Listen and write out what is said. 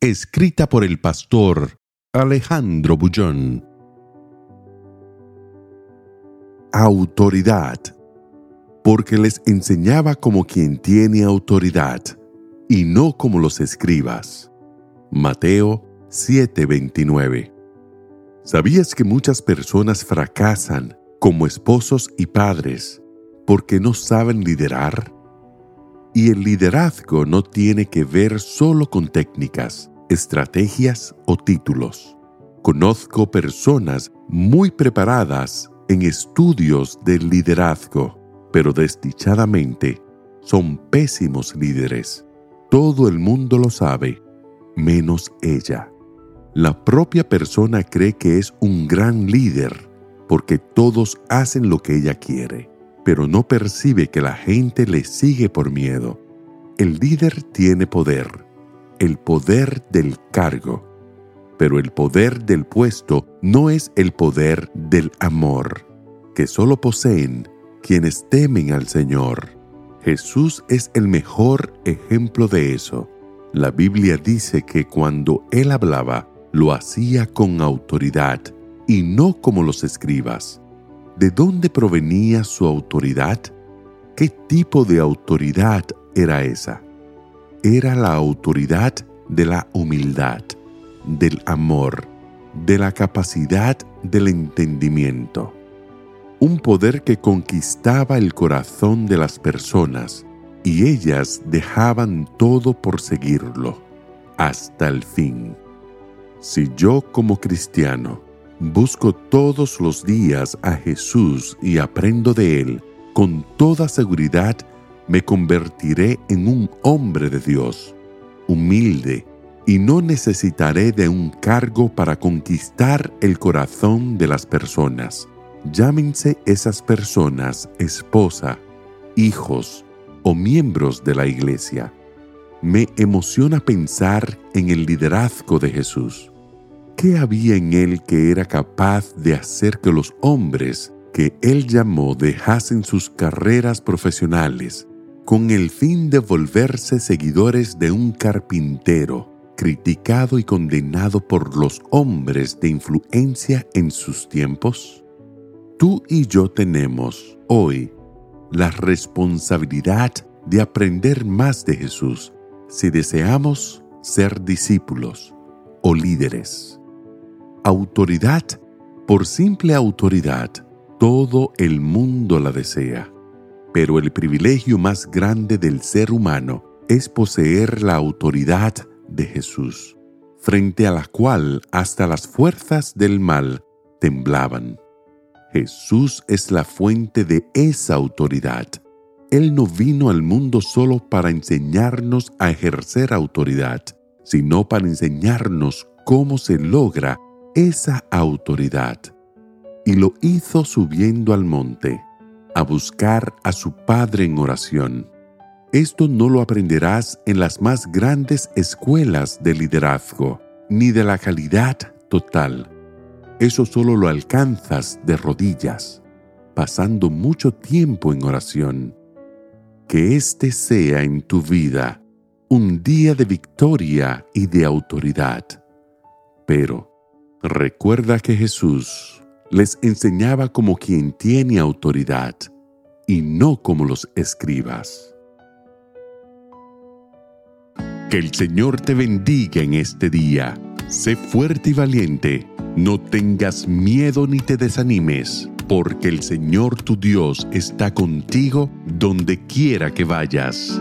Escrita por el pastor Alejandro Bullón. Autoridad. Porque les enseñaba como quien tiene autoridad y no como los escribas. Mateo 7:29. ¿Sabías que muchas personas fracasan como esposos y padres porque no saben liderar? Y el liderazgo no tiene que ver solo con técnicas, estrategias o títulos. Conozco personas muy preparadas en estudios del liderazgo, pero desdichadamente son pésimos líderes. Todo el mundo lo sabe, menos ella. La propia persona cree que es un gran líder porque todos hacen lo que ella quiere pero no percibe que la gente le sigue por miedo. El líder tiene poder, el poder del cargo, pero el poder del puesto no es el poder del amor, que solo poseen quienes temen al Señor. Jesús es el mejor ejemplo de eso. La Biblia dice que cuando Él hablaba, lo hacía con autoridad y no como los escribas. ¿De dónde provenía su autoridad? ¿Qué tipo de autoridad era esa? Era la autoridad de la humildad, del amor, de la capacidad del entendimiento. Un poder que conquistaba el corazón de las personas y ellas dejaban todo por seguirlo, hasta el fin. Si yo como cristiano busco todos los días a Jesús y aprendo de Él, con toda seguridad me convertiré en un hombre de Dios, humilde, y no necesitaré de un cargo para conquistar el corazón de las personas. Llámense esas personas esposa, hijos o miembros de la iglesia. Me emociona pensar en el liderazgo de Jesús ¿Qué había en él que era capaz de hacer que los hombres que él llamó dejasen sus carreras profesionales con el fin de volverse seguidores de un carpintero criticado y condenado por los hombres de influencia en sus tiempos? Tú y yo tenemos hoy la responsabilidad de aprender más de Jesús si deseamos ser discípulos o líderes. Autoridad, por simple autoridad, todo el mundo la desea. Pero el privilegio más grande del ser humano es poseer la autoridad de Jesús, frente a la cual hasta las fuerzas del mal temblaban. Jesús es la fuente de esa autoridad. Él no vino al mundo solo para enseñarnos a ejercer autoridad, sino para enseñarnos cómo se logra esa autoridad y lo hizo subiendo al monte a buscar a su Padre en oración. Esto no lo aprenderás en las más grandes escuelas de liderazgo, ni de la calidad total. Eso solo lo alcanzas de rodillas, pasando mucho tiempo en oración. Que este sea en tu vida un día de victoria y de autoridad. Pero, Recuerda que Jesús les enseñaba como quien tiene autoridad y no como los escribas. Que el Señor te bendiga en este día. Sé fuerte y valiente. No tengas miedo ni te desanimes, porque el Señor tu Dios está contigo donde quiera que vayas.